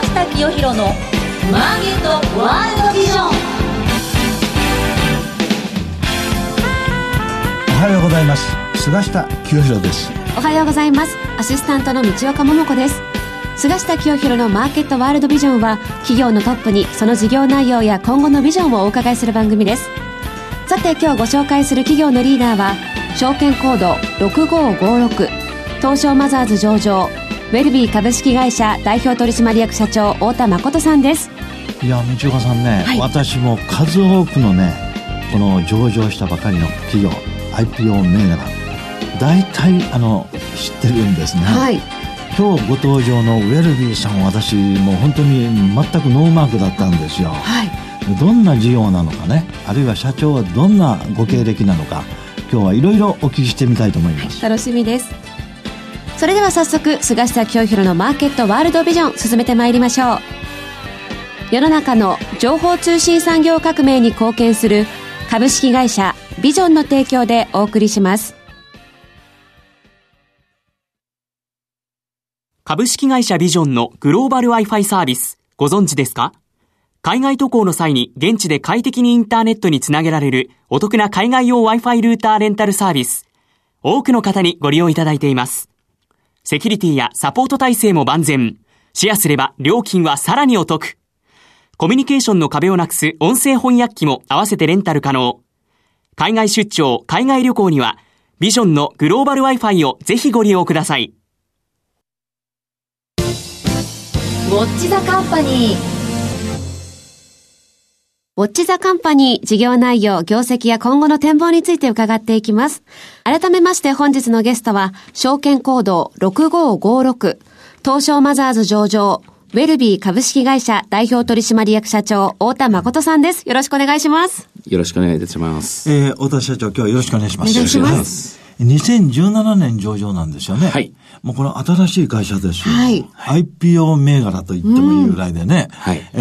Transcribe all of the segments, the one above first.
下清弘のマーケットワールドビジョン。おはようございます。菅下清弘です。おはようございます。アシスタントの道岡桃子です。菅下清弘のマーケットワールドビジョンは企業のトップにその事業内容や今後のビジョンをお伺いする番組です。さて今日ご紹介する企業のリーダーは証券コード6556東証マザーズ上場ウェルビー株式会社代表取締役社長太田誠さんです。いや道岡さんね、はい、私も数多くのねこの上場したばかりの企業 IPO 銘柄大体あの知ってるんですね、はい、今日ご登場のウェルビーさん私もう本当に全くノーマークだったんですよ、はい、どんな事業なのかねあるいは社長はどんなご経歴なのか今日はいろいろお聞きしてみたいと思います、楽しみですそれでは早速菅下清弘のマーケットワールドビジョン進めてまいりましょう世の中の情報通信産業革命に貢献する株式会社ビジョンの提供でお送りします株式会社ビジョンのグローバル Wi-Fi サービスご存知ですか？海外渡航の際に現地で快適にインターネットにつなげられるお得な海外用 Wi-Fi ルーターレンタルサービス。多くの方にご利用いただいています。セキュリティやサポート体制も万全。シェアすれば料金はさらにお得。コミュニケーションの壁をなくす音声翻訳機も合わせてレンタル可能。海外出張、海外旅行には、ビジョンのグローバル Wi-Fi をぜひご利用ください。ウォッチザカンパニー。ウォッチザカンパニー事業内容、業績や今後の展望について伺っていきます。改めまして本日のゲストは、証券コード6556、東証マザーズ上場、ウェルビー株式会社代表取締役社長、太田誠さんです。よろしくお願いします。よろしくお願いいたします。えー、太田社長、今日はよろしくお願いします。お願いします。2017年上場なんですよね。はい。もうこの新しい会社ですよ。はい。IPO 銘柄と言ってもいいぐらいでね。うん、はい。ええ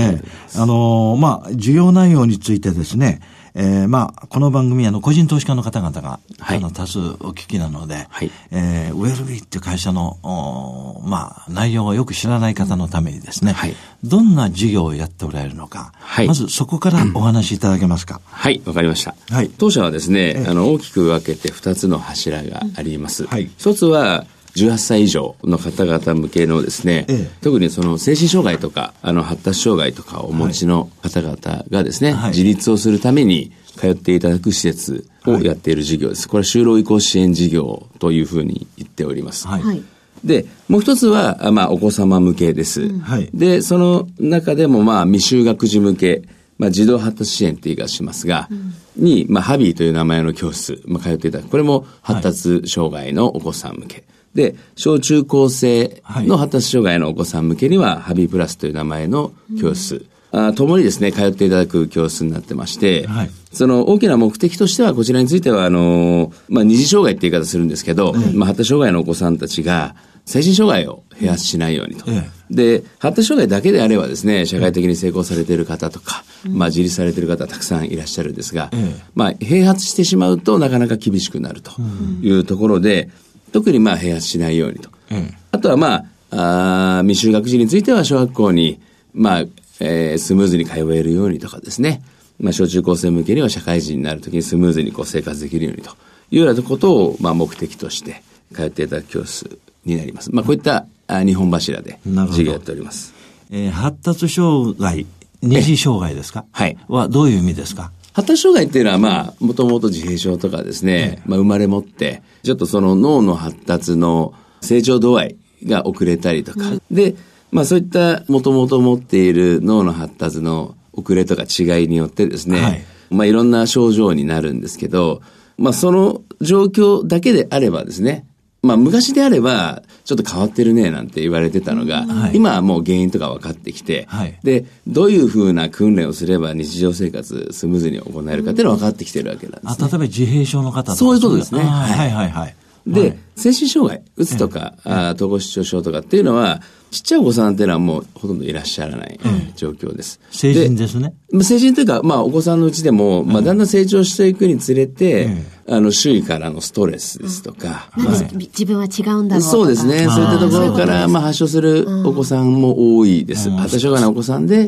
ー、あのー、まあ、事業内容についてですね、えー、まあ、この番組、あの、個人投資家の方々が、はい、あの、多数お聞きなので、はい、えー、ウェルビーっていう会社の、おまあ、内容をよく知らない方のためにですね、はい、どんな事業をやっておられるのか、はい、まずそこからお話しいただけますか。はい、わかりました。はい。当社はですね、あの、大きく分けて2つの柱があります。はい。一つは、18歳以上の方々向けのですね、ええ、特にその精神障害とか、あの発達障害とかをお持ちの方々がですね、はい、自立をするために通っていただく施設をやっている事業です。これは就労移行支援事業というふうに言っております。はい。で、もう一つは、まあ、お子様向けです。はい。で、その中でも、まあ、未就学児向け、まあ、児童発達支援って言い方しますが、うん、に、まあ、ハビーという名前の教室、まあ、通っていただく。これも発達障害のお子さん向け。はいで、小中高生の発達障害のお子さん向けには、ハビープラスという名前の教室、あともにですね、通っていただく教室になってまして、はい、その大きな目的としては、こちらについては、あの、まあ、二次障害って言い方するんですけど、まあ、発達障害のお子さんたちが、精神障害を併発しないようにと。で、発達障害だけであればですね、社会的に成功されている方とか、まあ、自立されている方たくさんいらっしゃるんですが、まあ、併発してしまうとなかなか厳しくなるというところで、特にまあ併発しないようにと。うん、あとはまあ、あ未就学児については小学校に、まあ、えー、スムーズに通えるようにとかですね。まあ、小中高生向けには社会人になるときにスムーズにこう生活できるようにというようなことを、まあ、目的として通っていただく教室になります。まあ、こういった日本柱で授業やっております。えー、発達障害、二次障害ですか？はい。はどういう意味ですか？発達障害っていうのは、まあ、もともと自閉症とかですね、まあ、生まれ持って、ちょっとその脳の発達の成長度合いが遅れたりとか、うん、で、まあそういったもともと持っている脳の発達の遅れとか違いによってですね、はい、まあいろんな症状になるんですけど、まあその状況だけであればですね、まあ昔であれば、ちょっと変わってるねなんて言われてたのが、はい、今はもう原因とか分かってきて、はい、で、どういうふうな訓練をすれば日常生活スムーズに行えるかっていうのは分かってきてるわけなんです、ね、あ、例えば自閉症の方とか。そういうことですね。はいはいはい。で、はい、精神障害、うつとか、ええ、あ統合失調症とかっていうのは、ちっちゃいお子さんっていうのはもうほとんどいらっしゃらない、状況です。成人ですね。成人というか、まあお子さんのうちでも、まあだんだん成長していくにつれて、あの、周囲からのストレスですとか。はい、自分は違うんだろうそうですね。そういったところから、まあ、発症するお子さんも多いです。発達障害のお子さんで、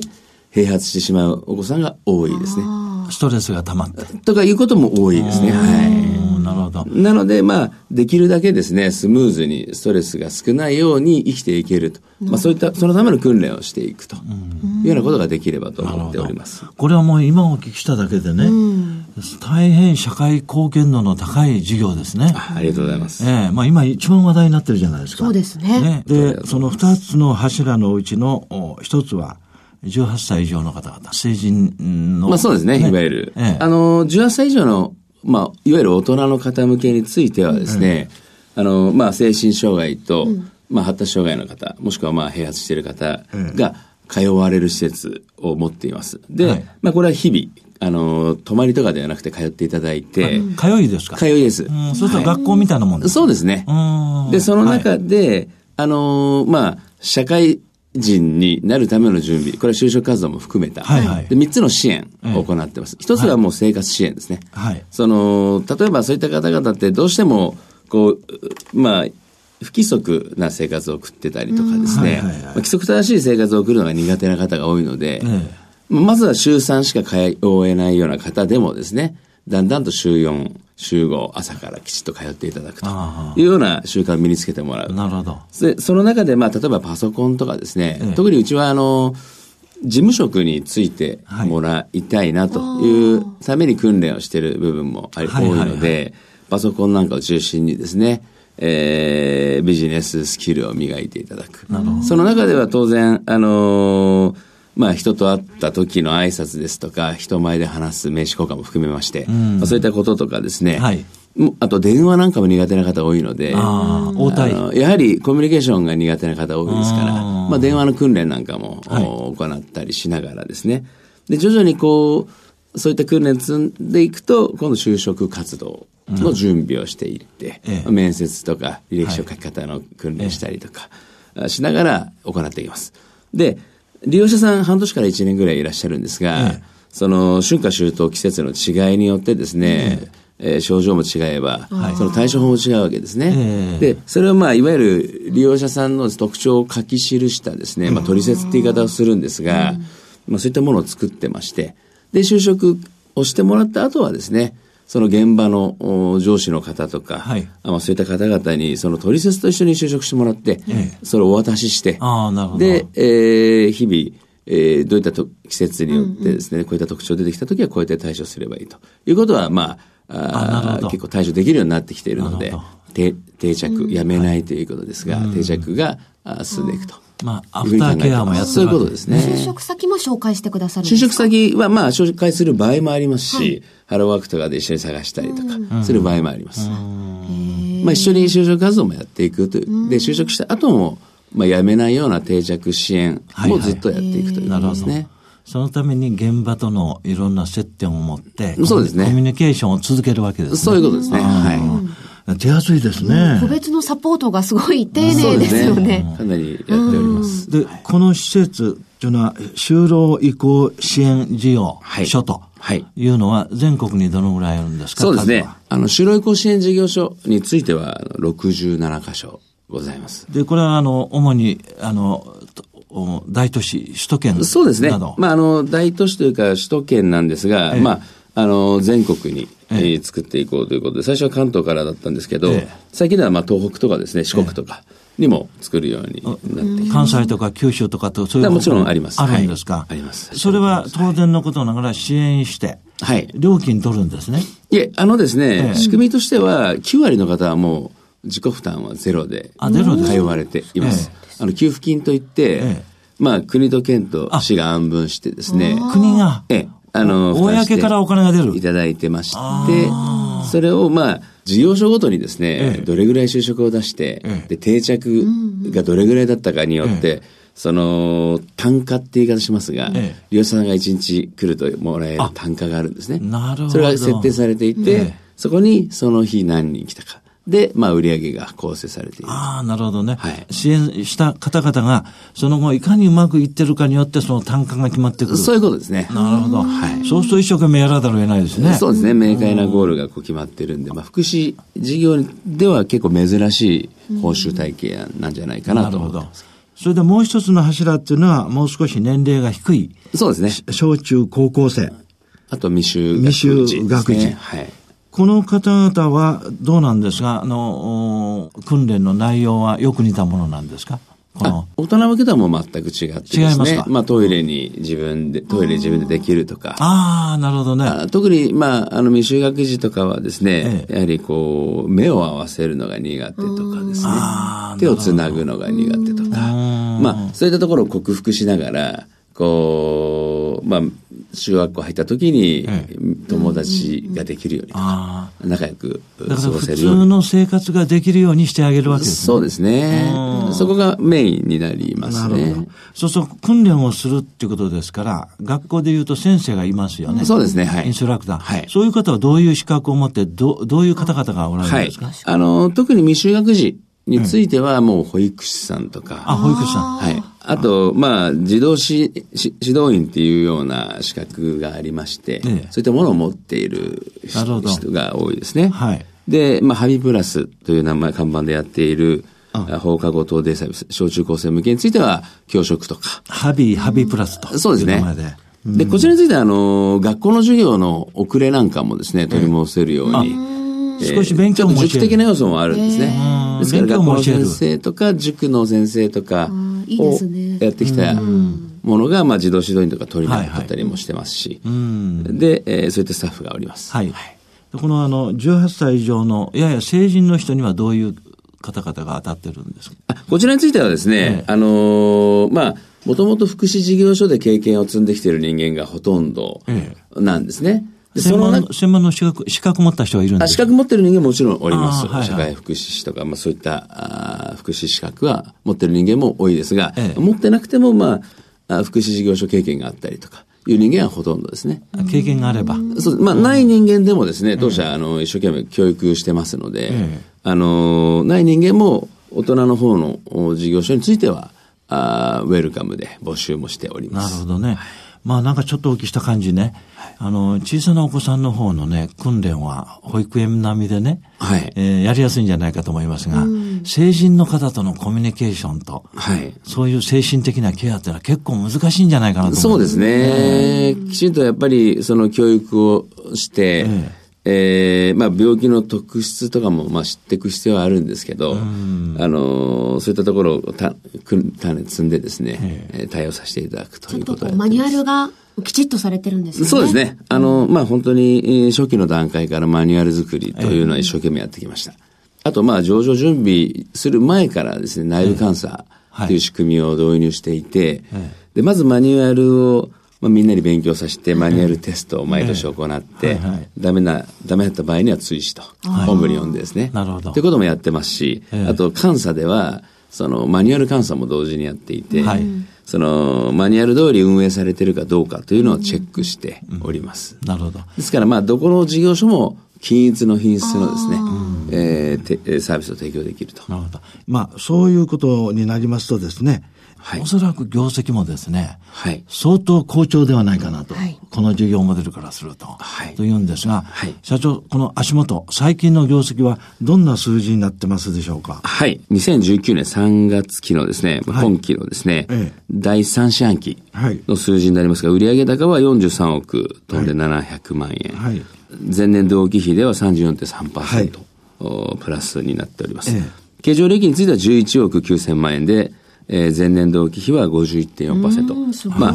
併発してしまうお子さんが多いですね。ストレスが溜まって。とかいうことも多いですね。はい。なるほど。なので、まあ、できるだけですね、スムーズにストレスが少ないように生きていけると。まあ、そういった、そのための訓練をしていくというようなことができればと思っております。これはもう今お聞きしただけでね、大変社会貢献度の高い事業ですね。ありがとうございます。ええー、まあ今一番話題になってるじゃないですか。そうですね。ねで、その二つの柱のうちの一つは、18歳以上の方々、成人の。まあそうですね、ねいわゆる。ええ、あの、18歳以上の、まあ、いわゆる大人の方向けについてはですね、うん、あの、まあ、精神障害と、うん、まあ、発達障害の方、もしくはまあ、併発している方が通われる施設を持っています。で、はい、まあ、これは日々、あの、泊まりとかではなくて通っていただいて。通いですか？通いです。そうすると学校みたいなもんです、はい、そうですね。で、その中で、はい、あの、まあ、社会人になるための準備、これは就職活動も含めた、はいはい、で3つの支援を行ってます。一、つはもう生活支援ですね。はい、その例えばそういった方々ってどうしてもこう、まあ、不規則な生活を送ってたりとかですね、規則正しい生活を送るのが苦手な方が多いので、まずは週3しか通えないような方でもですね、だんだんと週4、週5、朝からきちっと通っていただくというような習慣を身につけてもらう。なるほど。で、その中で、まあ、例えばパソコンとかですね、ええ、特にうちは、あの、事務職についてもらいたいなというために訓練をしている部分もあり、多いので、パソコンなんかを中心にですね、えー、ビジネススキルを磨いていただく。その中では当然、あのーまあ、人と会った時の挨拶ですとか、人前で話す名刺交換も含めまして、まあ、そういったこととかですね、はい、あと電話なんかも苦手な方多いので、あやはりコミュニケーションが苦手な方多いですから、あまあ、電話の訓練なんかも、はい、行ったりしながらですね、で徐々にこう、そういった訓練積んでいくと、今度就職活動の準備をしていって、うん、面接とか履歴書書き方の訓練したりとか、しながら行っていきます。で、利用者さん半年から1年ぐらいいらっしゃるんですが、ええ、その春夏秋冬季節の違いによってですね、ええー、症状も違えば、その対処法も違うわけですね。で、それはまあ、いわゆる利用者さんの特徴を書き記したですね、まあ、取説って言い方をするんですが、まあ、そういったものを作ってまして、で、就職をしてもらった後はですね、その現場の上司の方とか、はい、まあそういった方々にその取説と一緒に就職してもらって、ええ、それをお渡しして、あなるほど。で、えー、日々、えー、どういったと季節によってですね、うんうん、こういった特徴出てきたときはこうやって対処すればいいと。いうことは、まあ、あ結構対処できるようになってきているので、定定着、やめないということですが、はい、定着が進んでいくと。まあ、アフターケアもやってそういうことですね。就職先も紹介してくださる就職先は、まあ、紹介する場合もありますし、はい、ハローワークとかで一緒に探したりとか、する場合もあります。まあ、一緒に就職活動もやっていくという。で、就職した後も、まあ、やめないような定着支援もずっとやっていくということですね。はいはいそのために現場とのいろんな接点を持って、そうですね。コミュニケーションを続けるわけですね。そういうことですね。はい。手厚いですね。個別のサポートがすごい丁寧ですよね。ねかなりやっております。で、この施設というのは、就労移行支援事業所というのは、全国にどのぐらいあるんですか？そうですね。あの、就労移行支援事業所については、67箇所ございます。で、これは、あの、主に、あの、大都市、首都圏そうですね。まあ、あの、大都市というか、首都圏なんですが、ええ、まあ、あの、全国に、えー、作っていこうということで、最初は関東からだったんですけど、え、最近ではまあ東北とかですね、四国とかにも作るようになって関西とか九州とかと、そういうもちろんあります。あるんですか、はい、あります。それは当然のことながら支援して、はい。料金取るんですね。いえ、あのですね、仕組みとしては、9割の方はもう自己負担はゼロで、あ、ゼロで通われています。あの、給付金といって、まあ、国と県と市が安分してですね。国がええ、あの、公からお金が出る。いただいてまして、それをまあ、事業所ごとにですね、ええ、どれぐらい就職を出して、え、で、定着がどれぐらいだったかによって、その、単価って言い方しますが、利用者さんが一日来るともらえる単価があるんですね。なるほど。それが設定されていて、そこにその日何人来たか、で、まあ、売上が構成されている。ああ、なるほどね。はい。支援した方々が、その後、いかにうまくいってるかによって、その単価が決まってくる。そういうことですね。なるほど。はい。そうすると一生懸命やらざるを得ないですね。そうですね。明快なゴールがこう決まってるんで、まあ、福祉事業では結構珍しい報酬体系なんじゃないかなと思います。なるほど。それでもう一つの柱っていうのは、もう少し年齢が低い。そうですね。小中高校生。あと未就学児、ね、未就学児。はい。この方々はどうなんですが、あの、訓練の内容はよく似たものなんですか？大人向けとはもう全く違ってですね。違いますか？まあトイレに自分で、トイレ自分でできるとか。ああ、なるほどね。特に、まあ、あの未就学児とかはですね、ええ、やはりこう、目を合わせるのが苦手とかですね。手をつなぐのが苦手とか。まあ、そういったところを克服しながら、こう、まあ、中学校入った時に友達ができるようにとか、仲良く過ごせるように。普通の生活ができるようにしてあげるわけですね。そうですね。そこがメインになりますね。なるほど。そうそう、訓練をするっていうことですから、学校で言うと先生がいますよね。そうですね、はい。インストラクター。はい。そういう方はどういう資格を持って、どどういう方々がおられるんですか、はい、あの、特に未就学児についてはもう保育士さんとか。あ、保育士さん。はい。あと、まあ、自動指指導員っていうような資格がありまして、ええ、そういったものを持っている人が多いですね。はい。で、まあ、ハビプラスという名前、看板でやっている、放課後等デイサービス、小中高生向けについては、教職とか。ハビ、ハビプラスと。そうですね。で、こちらについては、あの、学校の授業の遅れなんかもですね、取り戻せるように。少し勉強もちょっと塾的な要素もあるんですね。ですから学校の先生とか塾の先生とかをやってきたものが、まあ、児童指導員とか取りになったりもしてますし、で、えー、そういったスタッフがおります。はい。このあの、18歳以上のやや成人の人にはどういう方々が当たってるんですか？こちらについてはですね、ええ、あのー、まあ、もともと福祉事業所で経験を積んできている人間がほとんどなんですね。え専門専門の資格、資格持った人はいるんですか資格持ってる人間ももちろんおります。はいはい、社会福祉士とか、まあそういったあ福祉資格は持ってる人間も多いですが、ええ、持ってなくても、まあ、福祉事業所経験があったりとか、いう人間はほとんどですね。経験があれば。そう、まあ、ない人間でもですね、当社、あの、一生懸命教育してますので、あの、ない人間も大人の方の事業所については、あウェルカムで募集もしております。なるほどね。まあなんかちょっとお聞きした感じね、あの、小さなお子さんの方のね、訓練は保育園並みでね、はい。えー、やりやすいんじゃないかと思いますが、成人の方とのコミュニケーションと、はい。そういう精神的なケアってのは結構難しいんじゃないかなと思います。そうですね。きちんとやっぱりその教育をして、えーえー、まあ病気の特質とかもまあ知っていく必要はあるんですけど、あのそういったところをた種積んでですね、えー、対応させていただくということマニュアルがきちっとされてるんですね。そうですね。あの、まあ本当に初期の段階からマニュアル作りというのは一生懸命やってきました。あとまあ上場準備する前からですね、内部監査という仕組みを導入していて、で、まずマニュアルをまあ、みんなに勉強させてマニュアルテストを毎年行って、ダメな、ダメだった場合には追試と、本部に読んでですね。なるほど。ということもやってますし、あと監査では、そのマニュアル監査も同時にやっていて、はい、そのマニュアル通り運営されているかどうかというのをチェックしております。うん、なるほど。ですから、まあ、どこの事業所も均一の品質のですね、えー、サービスを提供できると。なるほど。まあ、そういうことになりますとですね、はい、おそらく業績もですね、はい、相当好調ではないかなと、はい、この事業モデルからすると、はい、というんですが、はい、社長、この足元、最近の業績はどんな数字になってますでしょうか？はい、2019年3月期のですね、今期のですね、ええ、第3四半期の数字になりますが、売上高は43億飛んで700万円、はい、前年同期比では34.3%、はい、プラスになっております。ええ。経常利益については11億9000万円で、えー、前年同期比は51.4%。まあ、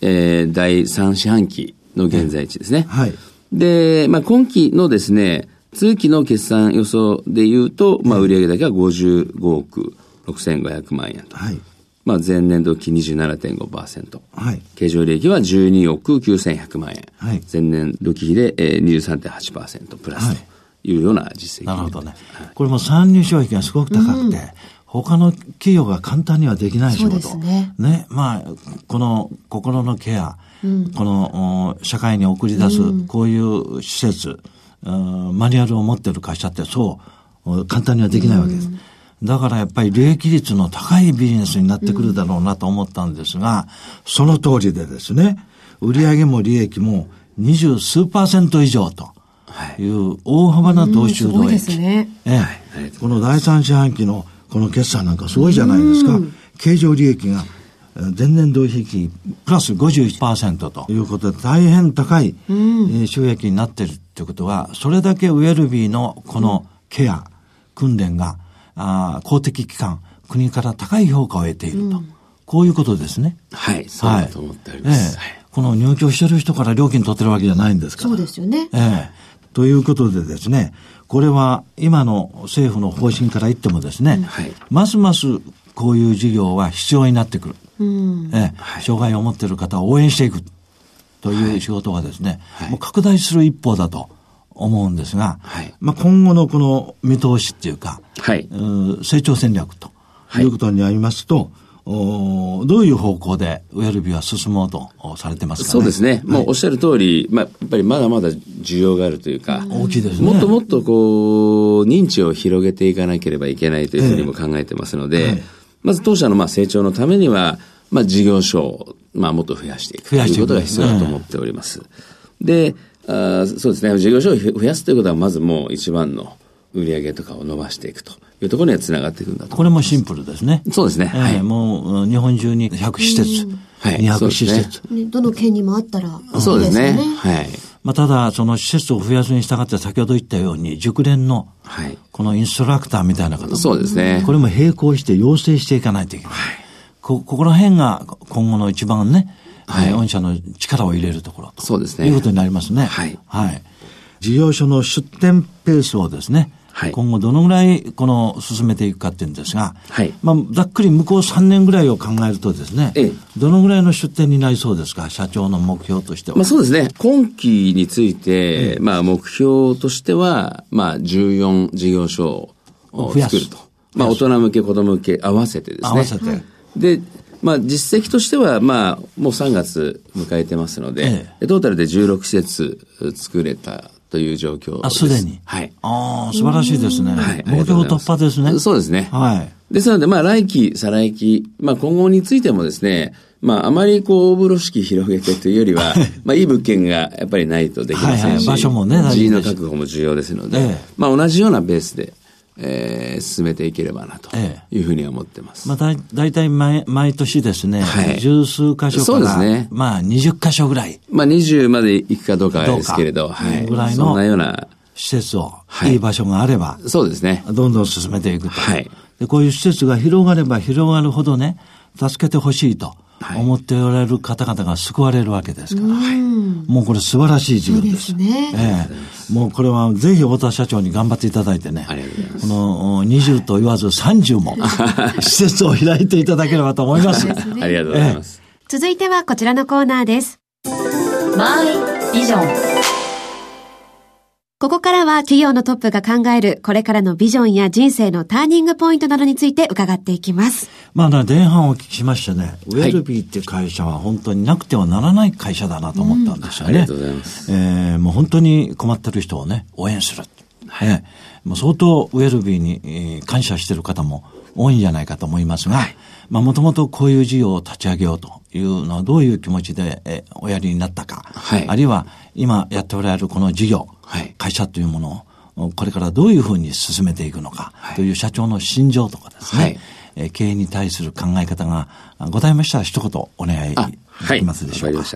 えー、第3四半期の現在地ですね。はい。で、まあ、今期のですね、通期の決算予想で言うと、まあ、売上だけは55億6500万円と。はい。まあ、前年度期27.5%。はい。経常利益は12億9100万円。はい。前年度期比で、えー、23.8%プラスというような実績、なるほどね。これも参入障壁がすごく高くて、他の企業が簡単にはできない仕事。そうですね。ね。まあ、この心のケア、うん、この社会に送り出す、こういう施設、うん、マニュアルを持ってる会社ってそう簡単にはできないわけです。だからやっぱり利益率の高いビジネスになってくるだろうなと思ったんですが、その通りでですね、売上も利益も二十数パーセント以上という大幅な同収増益。ですね。ええ、この第三四半期のこの決算なんかすごいじゃないですか。経常利益が前年同比比プラス51%ということで大変高い収益になっているということは、それだけウェルビーのこのケア、訓練があ公的機関、国から高い評価を得ていると。うん、こういうことですね。はい、そうだと思っております。はい、ええ、この入居してる人から料金取ってるわけじゃないんですから。そうですよね。ええ。ということでですね、これは今の政府の方針から言ってもですね、うんはい、ますますこういう事業は必要になってくる。うん、ええ、障害を持っている方を応援していくという仕事がですね、はい、もう拡大する一方だと思うんですが、はい、まあ今後のこの見通しっていうか、はい、う成長戦略ということになりますと、おどういう方向でウェルビーは進もうとされてますか、ね、そうですね。もうおっしゃる通り、まあ、やっぱりまだまだ需要があるというか、大きいですね。もっともっとこう、認知を広げていかなければいけないというふうにも考えてますので、えーはい、まず当社のまあ成長のためには、まあ事業所をまあもっと増やしていくということが必要だと思っております。で、あそうですね、事業所を増やすということはまずもう一番の売上とかを伸ばしていくというところにはつながっていくんだとこれもシンプルですね。そうですね。えー、はい、もう日本中に100施設、はい、200施設、ね、どの県にもあったらいいですね。そうですね。はい。まあ、ただ、その施設を増やすに従って先ほど言ったように、熟練の、このインストラクターみたいな方、そうですね。これも並行して養成していかないといけない。はい、こ、ここら辺が今後の一番ね、はい、御社の力を入れるところと。そうですね。いうことになりますね。はい。はい。事業所の出店ペースをですね、はい、今後どのぐらいこの進めていくかっていうんですが、はい、まあ、ざっくり向こう3年ぐらいを考えるとですね、ええ、どのぐらいの出店になりそうですか、社長の目標としては。まあ、そうですね。今期について、ええ、まあ、目標としては、まあ、14事業所を作ると。まあ、大人向け、子供向け合わせてですね。合わせて。で、まあ、実績としては、まあ、もう3月迎えてますので、ええ、トータルで16施設作れたという状況あ、すでに？はい。ああ、素晴らしいですね。はい。目標突破ですね。そうですね。はい。ですので、まあ、来期、再来期、まあ、今後についてもですね、まあ、あまりこう、大風呂敷広げてというよりは、まあ、いい物件がやっぱりないとできませんし、はいはい、場所もね、人員の確保も重要ですので、ええ、まあ、同じようなベースで、えー、進めていければなというふうに思ってます。まあ、だだいたい毎毎年ですね、はい、十数箇所から、ね、まあ20箇所ぐらい。まあ20まで行くかどうかですけれど、はい。ぐらいの、そんなような施設を、はい、いい場所があれば、そうですね。どんどん進めていくと。はい。で、こういう施設が広がれば広がるほどね、助けてほしいと思っておられる方々が救われるわけですから、はい、もうこれ素晴らしい事業です。ですね。ええもうこれはぜひ太田社長に頑張っていただいてね。この20と言わず30も 施設を開いていただければと思います。ね、ありがとうございます、え続いてはこちらのコーナーです。マイビジョン。ここからは企業のトップが考えるこれからのビジョンや人生のターニングポイントなどについて伺っていきます。まあ、前半お聞きしましてね、ウェルビーっていう会社は本当になくてはならない会社だなと思ったんですよね。うん、ありがとうございます。えー、もう本当に困ってる人をね、応援する。はい、もう相当ウェルビーに、えー、感謝してる方も多いんじゃないかと思いますが、はい、まあもともとこういう事業を立ち上げようというのはどういう気持ちで、えー、おやりになったか、はい、あるいは今やっておられるこの事業、はい、会社というものをこれからどういうふうに進めていくのかという社長の心情とかですね、はい、えー、経営に対する考え方がございましたら一言お願いできますでしょうか。はい、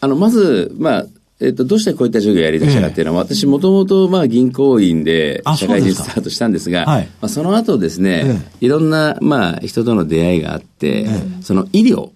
あの、まず、まあ、えっと、どうしてこういった授業をやり出したかっていうのは、え私もともとまあ銀行員で社会人スタートしたんですが、はい、まあ、その後ですね、え、いろんなまあ人との出会いがあって、その医療、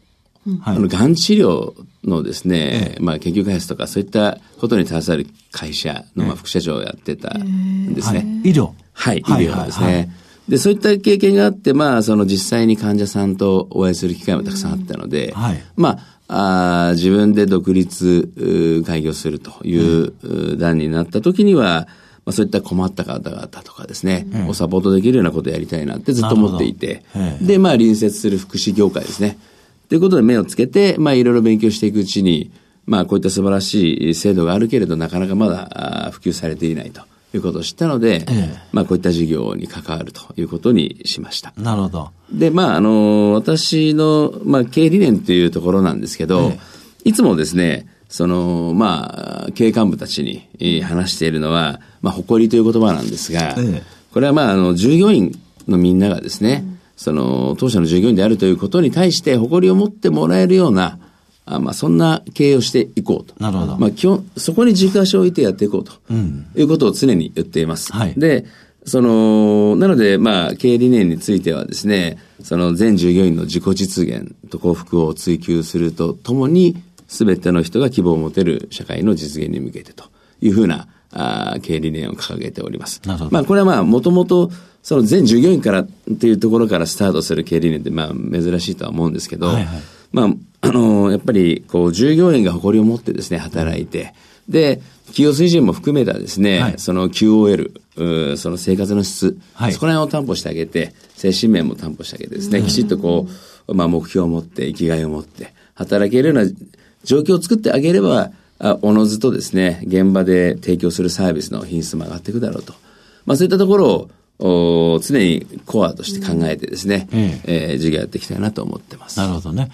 はい、のがん治療のですね、まあ研究開発とかそういったことに携わる会社のまあ副社長をやってたんですね。はい、医療。はい、医療ですね。で、そういった経験があって、まあ、その実際に患者さんとお会いする機会もたくさんあったので、はい、まあ、あ自分で独立開業するという段になった時には、まあ、そういった困った方々とかですね、うん、をサポートできるようなことをやりたいなってずっと思っていて、で、まあ、隣接する福祉業界ですね。ということで目をつけて、まあ、いろいろ勉強していくうちに、まあ、こういった素晴らしい制度があるけれど、なかなかまだ普及されていないということを知ったので、ええ、まあこういった事業に関わるということにしました。なるほど。で、まああの、私の、まあ経営理念というところなんですけど、え、いつもですね、その、まあ、経営幹部たちに話しているのは、まあ、誇りという言葉なんですが、これはまあ、あの、従業員のみんながですね、うん、その、当社の従業員であるということに対して誇りを持ってもらえるような、あまあ、そんな経営をしていこうと。なるほど。まあ、基本、そこに軸足を置いてやっていこうと。うん、いうことを常に言っています。はい、で、その、なので、まあ、経営理念についてはですね、その全従業員の自己実現と幸福を追求するとともに、すべての人が希望を持てる社会の実現に向けてというふうな、あ経営理念を掲げております。なるほど。まあ、これはまあ、もともと、その全従業員からっていうところからスタートする経営理念って、まあ、珍しいとは思うんですけど、はいはい、まあ、あの、やっぱり、こう、従業員が誇りを持ってですね、働いて、で、企業水準も含めたですね、はい、その QOL、その生活の質、はい、そこら辺を担保してあげて、精神面も担保してあげてですね、きちっとこう、まあ、目標を持って、生きがいを持って、働けるような状況を作ってあげれば、おのずとですね、現場で提供するサービスの品質も上がっていくだろうと。まあ、そういったところを、お常にコアとして考えてですね、うん、ええー、授業やっていきたいなと思ってます。なるほどね。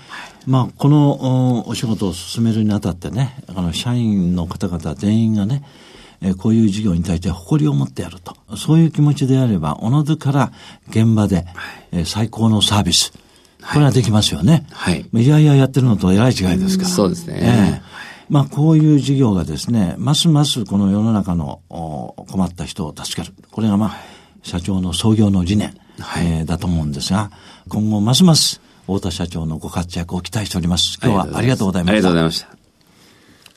まあ、このお仕事を進めるにあたってね、あの、社員の方々全員がね、えー、こういう事業に対して誇りを持ってやると。そういう気持ちであれば、おのずから現場で、はい、えー、最高のサービス。これはできますよね。はい。いやいややってるのとえらい違いですから。そうですね。えーまあ、こういう事業がですね、ますますこの世の中の困った人を助ける。これがまあ、社長の創業の理念、はい、えー、だと思うんですが、今後ますます太田社長のご活躍を期待しております。今日はありがとうございました。ありがとうございました。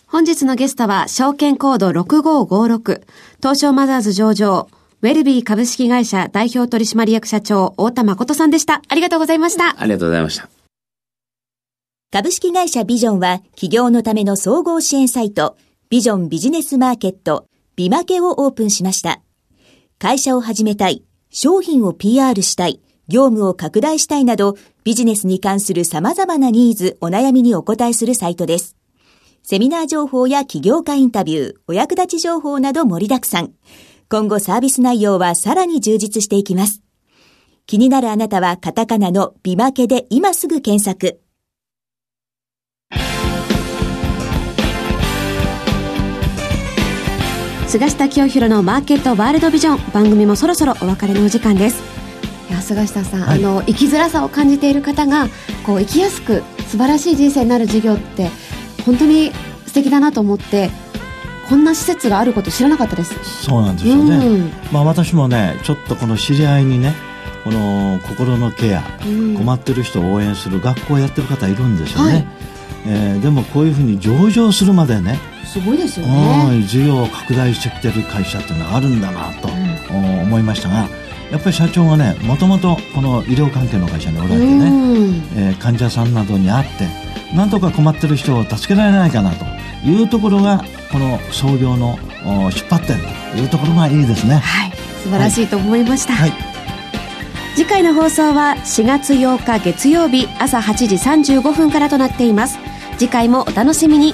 本日のゲストは、証券コード6556、東証マザーズ上場、ウェルビー株式会社代表取締役社長、太田誠さんでした。ありがとうございました。ありがとうございました。株式会社ビジョンは、企業のための総合支援サイト、ビジョンビジネスマーケット、ビマケをオープンしました。会社を始めたい、商品を PR したい、業務を拡大したいなど、ビジネスに関する様々なニーズ、お悩みにお答えするサイトです。セミナー情報や起業家インタビュー、お役立ち情報など盛りだくさん。今後サービス内容はさらに充実していきます。気になるあなたはカタカナのビマケで今すぐ検索。菅下清弘のマーケットワールドビジョン。番組もそろそろお別れのお時間です。いや菅下さん、はい、あの生きづらさを感じている方がこう生きやすく素晴らしい人生になる事業って本当に素敵だなと思ってこんな施設があること知らなかったです。そうなんですよね、うん、まあ私もねちょっとこの知り合いにねこの心のケア、うん、困ってる人を応援する学校をやってる方いるんですよね、はい、えー、でもこういうふうに上場するまでねすごいですよね。事業を拡大してきてる会社っていうのがあるんだなと、思いましたがやっぱり社長がねもともとこの医療関係の会社におられてね、えー、患者さんなどに会ってなんとか困ってる人を助けられないかなというところがこの創業の出発点というところがいいですね。はい素晴らしいと思いました、はい、次回の放送は4月8日月曜日朝8時35分からとなっています。次回もお楽しみに